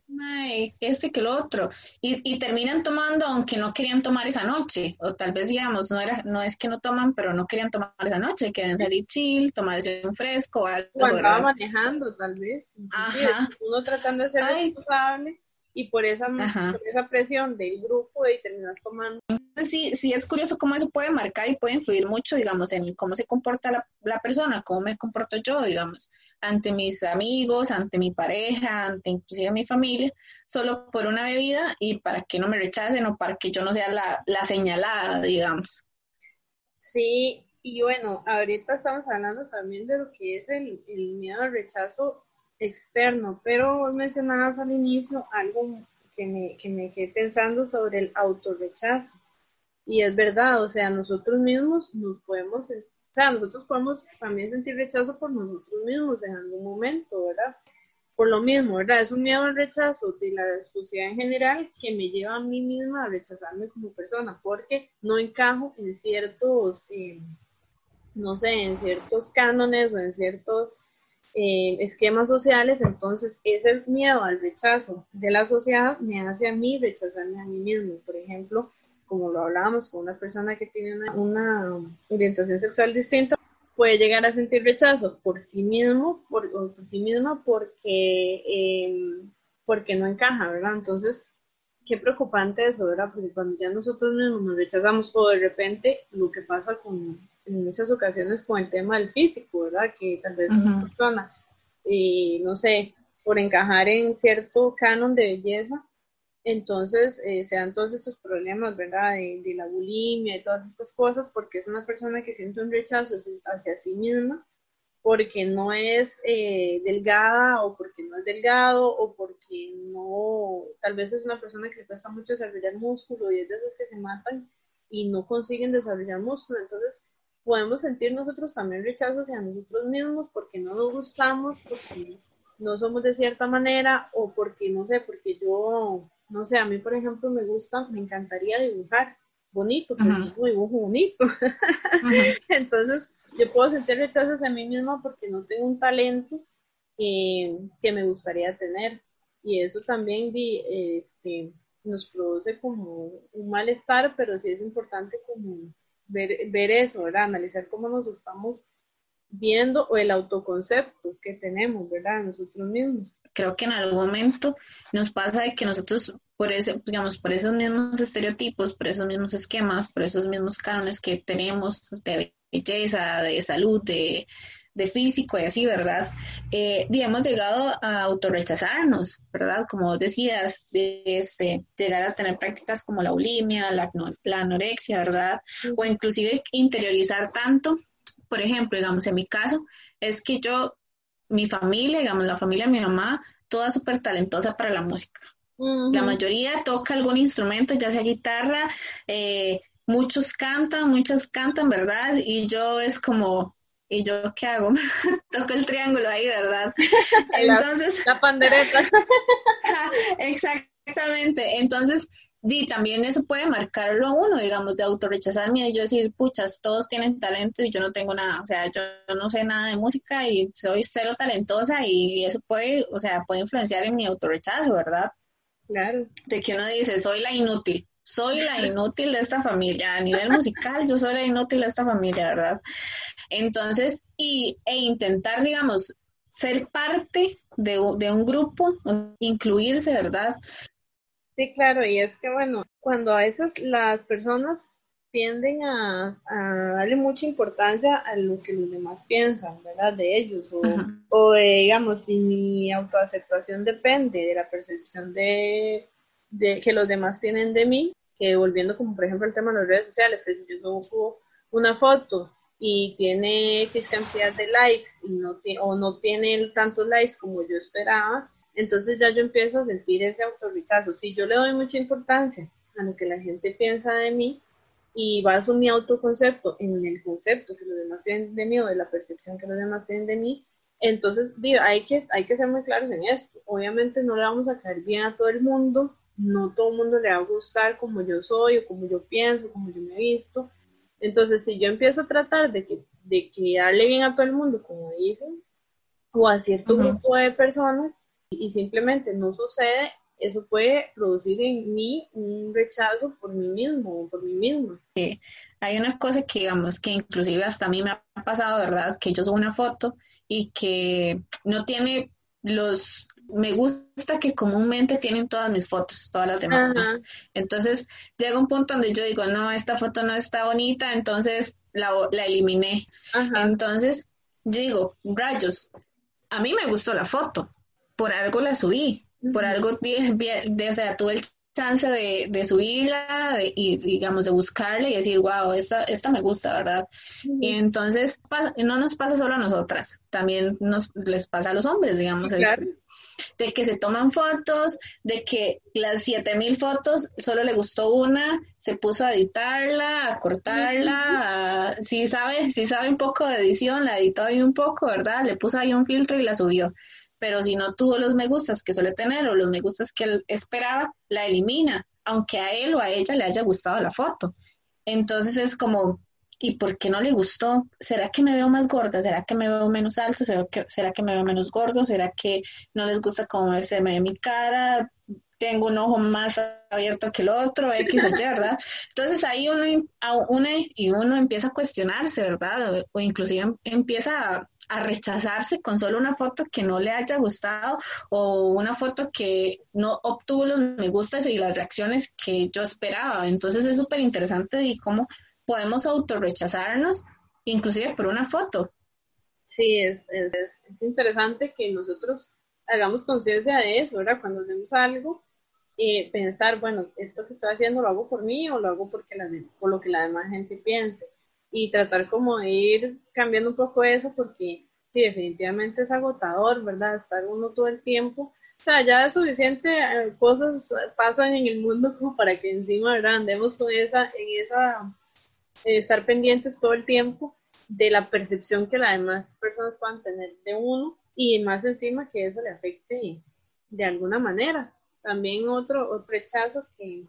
este que lo otro, y, y, terminan tomando aunque no querían tomar esa noche, o tal vez, digamos, no era no es que no toman, pero no querían tomar esa noche, querían salir chill, tomarse un fresco, algo. O andaba manejando, tal vez. Ajá. Uno tratando de ser responsable y por esa, por esa presión del grupo y terminas tomando. Sí, sí, es curioso cómo eso puede marcar y puede influir mucho, digamos, en cómo se comporta la, la persona, cómo me comporto yo, digamos, ante mis amigos, ante mi pareja, ante inclusive mi familia, solo por una bebida y para que no me rechacen o para que yo no sea la, la señalada, digamos. Sí, y bueno, ahorita estamos hablando también de lo que es el, el miedo al rechazo externo, pero mencionabas al inicio algo que me, que me quedé pensando sobre el autorrechazo. Y es verdad, o sea, nosotros mismos nos podemos, o sea, nosotros podemos también sentir rechazo por nosotros mismos en algún momento, ¿verdad? Por lo mismo, ¿verdad? Es un miedo al rechazo de la sociedad en general que me lleva a mí misma a rechazarme como persona, porque no encajo en ciertos, eh, no sé, en ciertos cánones o en ciertos eh, esquemas sociales, entonces ese miedo al rechazo de la sociedad me hace a mí rechazarme a mí mismo. Por ejemplo, como lo hablábamos con una persona que tiene una, orientación sexual distinta, puede llegar a sentir rechazo por sí mismo, por, por sí misma, porque, em, porque no encaja, ¿verdad? Entonces, qué preocupante eso, ¿verdad? Porque cuando ya nosotros mismos nos rechazamos o de repente lo que pasa con, en muchas ocasiones con el tema del físico, ¿verdad? Que tal vez una persona, y no sé, por encajar en cierto canon de belleza, entonces eh, se dan todos estos problemas, ¿verdad? De, la bulimia y todas estas cosas, porque es una persona que siente un rechazo hacia sí misma, porque no es eh, delgada o porque no es delgado o porque no, tal vez es una persona que le cuesta mucho desarrollar músculo y es de esas que se matan y no consiguen desarrollar músculo, entonces podemos sentir nosotros también rechazo hacia nosotros mismos porque no nos gustamos, porque no somos de cierta manera o porque, no sé, porque yo, no sé, a mí por ejemplo me gusta, me encantaría dibujar bonito, pero no dibujo bonito. [laughs] Entonces, yo puedo sentir rechazo hacia mí misma porque no tengo un talento eh, que me gustaría tener. Y eso también este, nos produce como un malestar, pero sí es importante como ver, ver eso, ¿verdad? Analizar cómo nos estamos viendo o el autoconcepto que tenemos, ¿verdad? Nosotros mismos. Creo que en algún momento nos pasa de que nosotros, por ese, digamos, por esos mismos estereotipos, por esos mismos esquemas, por esos mismos cánones que tenemos de belleza, de salud, de, de físico y así, ¿verdad? Eh, y hemos llegado a autorrechazarnos, ¿verdad? Como vos decías, de este, llegar a tener prácticas como la bulimia, la, la anorexia, ¿verdad? O inclusive interiorizar tanto por ejemplo, digamos, en mi caso, es que yo, mi familia, digamos, la familia de mi mamá, toda súper talentosa para la música. La mayoría toca algún instrumento, ya sea guitarra, eh, muchos cantan, muchas cantan, ¿verdad? Y yo es como, ¿y yo qué hago? [laughs] Toco el triángulo ahí, ¿verdad? [laughs] Entonces... la pandereta. [laughs] exactamente. Entonces, y también eso puede marcarlo uno, digamos, de autorrechazarme y yo decir, puchas, todos tienen talento y yo no tengo nada, o sea, yo, no sé nada de música y soy cero talentosa y eso puede, o sea, puede influenciar en mi autorrechazo, ¿verdad? Claro. De que uno dice, soy la inútil, soy la inútil de esta familia, a nivel musical yo soy la inútil de esta familia, ¿verdad? Entonces, y, e intentar, digamos, ser parte de, de un grupo, incluirse, ¿verdad? Sí, claro, y es que bueno, cuando a veces las personas tienden a, darle mucha importancia a lo que los demás piensan, ¿verdad? De ellos, o, o digamos, si mi autoaceptación depende de la percepción de, de, que los demás tienen de mí, que volviendo como por ejemplo el tema de las redes sociales, que si yo subo una foto y tiene X cantidad de likes y no o no tiene tantos likes como yo esperaba, entonces ya yo empiezo a sentir ese autorrechazo. Si yo le doy mucha importancia a lo que la gente piensa de mí y baso mi autoconcepto en el concepto que los demás tienen de mí o de la percepción que los demás tienen de mí, entonces digo, hay que, hay que ser muy claros en esto. Obviamente no le vamos a caer bien a todo el mundo, no todo el mundo le va a gustar como yo soy o como yo pienso, como yo me he visto. Entonces, si yo empiezo a tratar de que, de que darle bien a todo el mundo, como dicen, o a cierto grupo de personas, y simplemente no sucede, eso puede producir en mí un rechazo por mí mismo o por mí mismo. Sí. Hay una cosa que digamos que inclusive hasta a mí me ha pasado, ¿verdad? Que yo subo una foto y que no tiene los me gusta que comúnmente tienen todas mis fotos, todas las demás. Entonces llega un punto donde yo digo, no, esta foto no está bonita, entonces la, la eliminé. Entonces yo digo, rayos, a mí me gustó la foto, por algo la subí, por algo, de, o sea, tuve el chance de, subirla y, digamos, de buscarla y decir, wow, esta, esta me gusta, ¿verdad? Y entonces, no nos pasa solo a nosotras, también nos les pasa a los hombres, digamos, de que se toman fotos, de que las 7000 fotos solo le gustó una, se puso a editarla, a cortarla, si sabe, si sabe un poco de edición, la editó ahí un poco, ¿verdad? Le puso ahí un filtro y la subió pero si no tuvo los me gustas que suele tener o los me gustas que él esperaba, la elimina, aunque a él o a ella le haya gustado la foto. Entonces es como, ¿y por qué no le gustó? ¿Será que me veo más gorda? ¿Será que me veo menos alto? ¿Será que, será que me veo menos gordo? ¿Será que no les gusta cómo se me ve mi cara? tengo un ojo más abierto que el otro, X o Y, ¿verdad? Entonces ahí uno, uno y uno empieza a cuestionarse, ¿verdad? O, inclusive em, empieza a, a rechazarse con solo una foto que no le haya gustado o una foto que no obtuvo los me gustas y las reacciones que yo esperaba. Entonces es súper interesante y cómo podemos autorrechazarnos inclusive por una foto. Sí, es, es, es interesante que nosotros hagamos conciencia de eso, ¿verdad? Cuando hacemos algo, eh, pensar, bueno, esto que estoy haciendo lo hago por mí o lo hago porque la, por lo que la demás gente piense y tratar como de ir cambiando un poco eso porque sí, definitivamente es agotador, ¿verdad? Estar uno todo el tiempo. O sea, ya es suficiente eh, cosas pasan en el mundo como para que encima, ¿verdad? Andemos con esa, en esa, eh, estar pendientes todo el tiempo de la percepción que las demás personas puedan tener de uno y más encima que eso le afecte de alguna manera. También otro, otro rechazo que,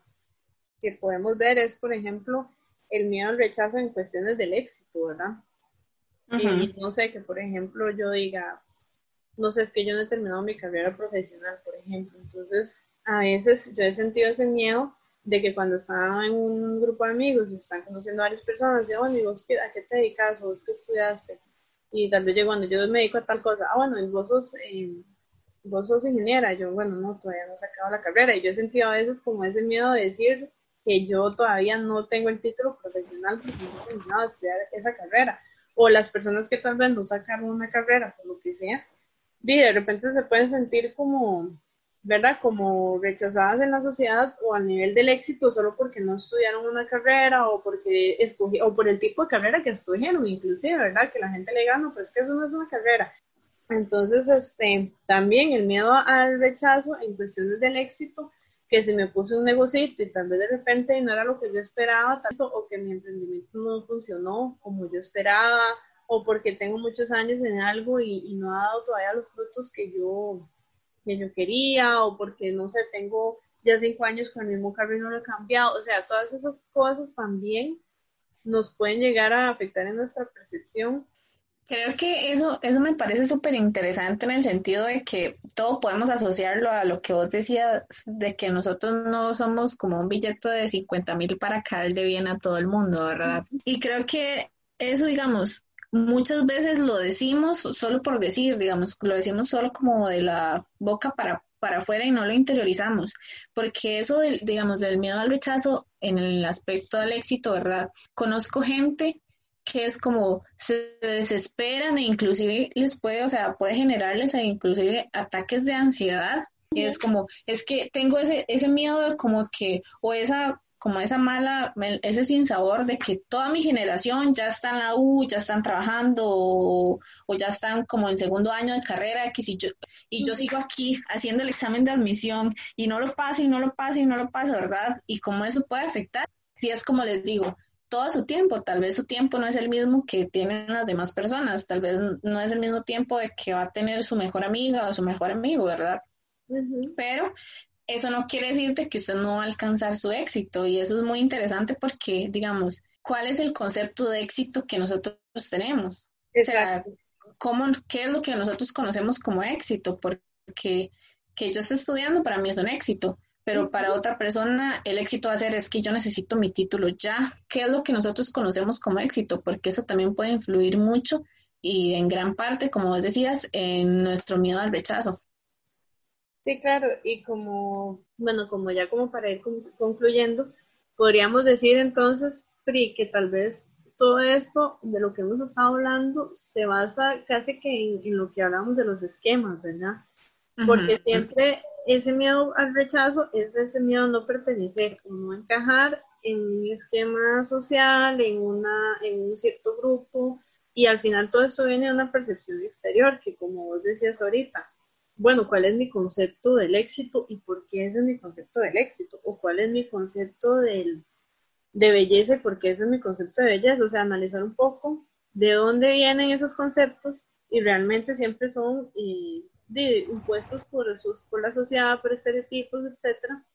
que podemos ver es, por ejemplo, el miedo al rechazo en cuestiones del éxito, ¿verdad? Y no sé, que por ejemplo yo diga, no sé, es que yo no he terminado mi carrera profesional, por ejemplo. Entonces, a veces yo he sentido ese miedo de que cuando estaba en un grupo de amigos, están conociendo a varias personas, de, bueno, ¿y vos qué, a qué te dedicas? ¿Vos qué estudiaste? Y tal vez yo cuando yo me dedico a tal cosa, ah, bueno, y vos sos, eh, vos sos ingeniera, yo, bueno, no, todavía no he sacado la carrera, y yo he sentido a veces como ese miedo de decir que yo todavía no tengo el título profesional porque no he terminado de estudiar esa carrera, o las personas que tal vez no sacaron una carrera, por lo que sea, y de repente se pueden sentir como, ¿verdad? Como rechazadas en la sociedad o a nivel del éxito solo porque no estudiaron una carrera o porque escogí, o por el tipo de carrera que escogieron, inclusive, ¿verdad? Que la gente le gana, pues que eso no es una carrera. Entonces, este, también el miedo al rechazo en cuestiones del éxito, que si me puse un negocito y tal vez de repente no era lo que yo esperaba tanto o que mi emprendimiento no funcionó como yo esperaba o porque tengo muchos años en algo y, no ha dado todavía los frutos que yo, que yo quería, o porque, no sé, tengo ya cinco años con el mismo carro y no lo he cambiado. O sea, todas esas cosas también nos pueden llegar a afectar en nuestra percepción. Creo que eso, eso me parece súper interesante en el sentido de que todo podemos asociarlo a lo que vos decías, de que nosotros no somos como un billete de 50 mil para caerle bien a todo el mundo, ¿verdad? Y creo que eso, digamos, muchas veces lo decimos solo por decir, digamos, lo decimos solo como de la boca para, para afuera y no lo interiorizamos, porque eso, del, digamos, del miedo al rechazo en el aspecto del éxito, ¿verdad? Conozco gente que es como se desesperan e inclusive les puede, o sea, puede generarles e inclusive ataques de ansiedad. Y es como, es que tengo ese, ese miedo de como que, o esa como esa mala, ese sinsabor de que toda mi generación ya está en la U, ya están trabajando o, ya están como en segundo año de carrera y yo, y yo sigo aquí haciendo el examen de admisión y no lo paso y no lo paso y no lo paso, ¿verdad? Y cómo eso puede afectar. Si es como les digo, todo su tiempo, tal vez su tiempo no es el mismo que tienen las demás personas, tal vez no es el mismo tiempo de que va a tener su mejor amiga o su mejor amigo, ¿verdad? Pero eso no quiere decirte que usted no va a alcanzar su éxito y eso es muy interesante porque, digamos, ¿cuál es el concepto de éxito que nosotros tenemos? O sea, ¿cómo, ¿qué es lo que nosotros conocemos como éxito? Porque que yo esté estudiando para mí es un éxito, pero para otra persona el éxito va a ser es que yo necesito mi título ya. ¿Qué es lo que nosotros conocemos como éxito? Porque eso también puede influir mucho y en gran parte, como vos decías, en nuestro miedo al rechazo. Sí, claro, y como, bueno, como ya como para ir concluyendo, podríamos decir entonces, Pri, que tal vez todo esto de lo que hemos estado hablando se basa casi que en, lo que hablamos de los esquemas, ¿verdad? Porque siempre ese miedo al rechazo es ese miedo a no pertenecer o no encajar en un esquema social, en, una, en un cierto grupo, y al final todo eso viene de una percepción exterior, que como vos decías ahorita, bueno, ¿cuál es mi concepto del éxito y por qué ese es mi concepto del éxito? ¿O cuál es mi concepto del, de belleza y por qué ese es mi concepto de belleza? O sea, analizar un poco de dónde vienen esos conceptos y realmente siempre son eh, impuestos por, por la sociedad, por estereotipos, etcétera,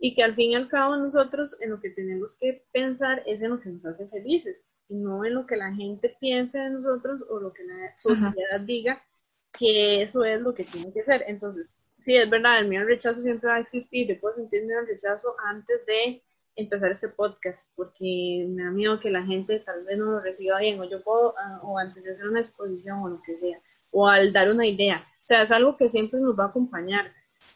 y que al fin y al cabo nosotros en lo que tenemos que pensar es en lo que nos hace felices y no en lo que la gente piense de nosotros o lo que la sociedad diga que eso es lo que tiene que ser. Entonces, sí, es verdad, el miedo al rechazo siempre va a existir. Yo puedo sentir miedo al rechazo antes de empezar este podcast, porque me da miedo que la gente tal vez no lo reciba bien, o yo puedo, ah, o antes de hacer una exposición o lo que sea, o al dar una idea. O sea, es algo que siempre nos va a acompañar,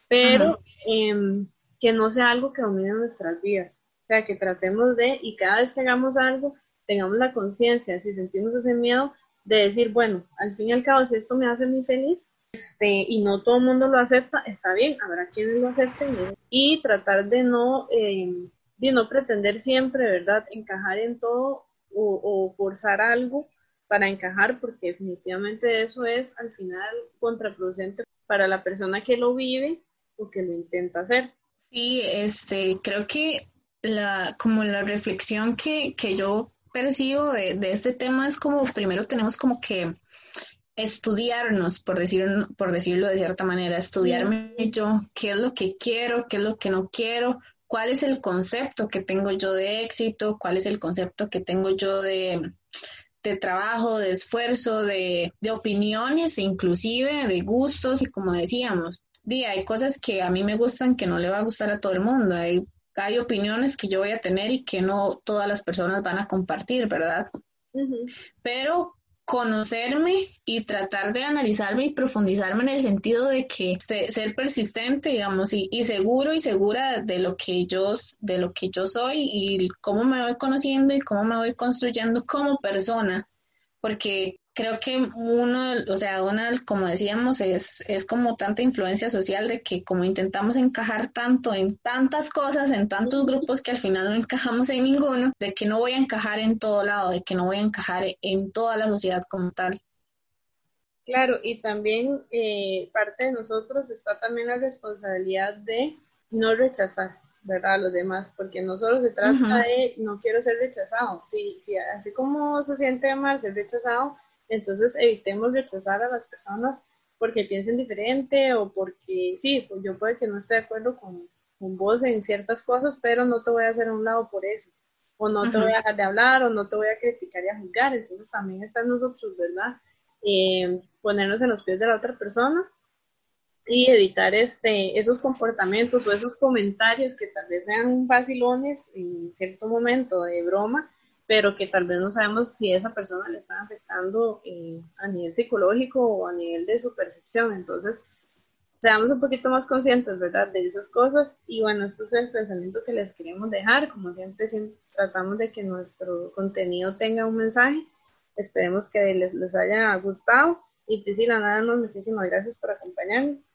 pero em, que no sea algo que domine nuestras vidas. O sea, que tratemos de, y cada vez que hagamos algo, tengamos la conciencia, si sentimos ese miedo, de decir, bueno, al fin y al cabo, si esto me hace muy feliz, este, y no todo el mundo lo acepta, está bien, habrá quienes lo acepten y tratar de no, eh, de no pretender siempre, ¿verdad?, encajar en todo o, o, forzar algo para encajar, porque definitivamente eso es al final contraproducente para la persona que lo vive o que lo intenta hacer. Sí, este, creo que la, como la reflexión que, que yo percibo de, de este tema es como primero tenemos como que estudiarnos, por, decir, por decirlo de cierta manera, estudiarme yo, qué es lo que quiero, qué es lo que no quiero, cuál es el concepto que tengo yo de éxito, cuál es el concepto que tengo yo de, de trabajo, de esfuerzo, de, de, opiniones, inclusive de gustos, y como decíamos, hay cosas que a mí me gustan que no le va a gustar a todo el mundo, hay hay opiniones que yo voy a tener y que no todas las personas van a compartir, ¿verdad? Pero conocerme y tratar de analizarme y profundizarme en el sentido de que ser persistente, digamos, y, y, seguro y segura de lo que yo de lo que yo soy y cómo me voy conociendo y cómo me voy construyendo como persona, porque creo que uno, o sea, una, como decíamos, es, es como tanta influencia social de que como intentamos encajar tanto en tantas cosas, en tantos grupos que al final no encajamos en ninguno, de que no voy a encajar en todo lado, de que no voy a encajar en toda la sociedad como tal. Claro, y también eh, parte de nosotros está también la responsabilidad de no rechazar, ¿verdad? A los demás, porque no solo se trata de no quiero ser rechazado, si, si así como se siente mal ser rechazado, entonces evitemos rechazar a las personas porque piensen diferente o porque sí, pues yo puede que no esté de acuerdo con, vos en ciertas cosas, pero no te voy a hacer a un lado por eso. O no te voy a dejar de hablar o no te voy a criticar y a juzgar. Entonces también está en nosotros, ¿verdad? Eh, ponernos en los pies de la otra persona y evitar este, esos comportamientos o esos comentarios que tal vez sean facilones en cierto momento de broma, pero que tal vez no sabemos si esa persona le está afectando eh, a nivel psicológico o a nivel de su percepción. Entonces, seamos un poquito más conscientes, ¿verdad?, de esas cosas. Y bueno, este es el pensamiento que les queremos dejar. Como siempre, tratamos de que nuestro contenido tenga un mensaje. Esperemos que les, les haya gustado. Y Priscila, nada más, muchísimas gracias por acompañarnos.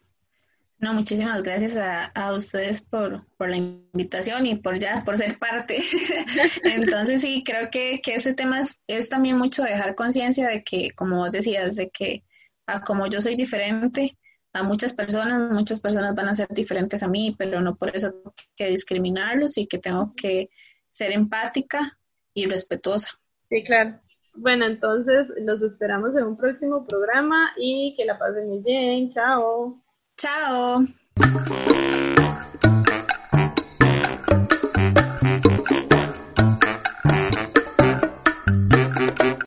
No, muchísimas gracias a, ustedes por, la invitación y por ya, por ser parte. [laughs] Entonces sí, creo que, que este tema es, también mucho dejar conciencia de que, como vos decías, de que a como yo soy diferente a muchas personas, muchas personas van a ser diferentes a mí, pero no por eso tengo que discriminarlos y que tengo que ser empática y respetuosa. Sí, claro. Bueno, entonces los esperamos en un próximo programa y que la pasen bien. Chao. Chao.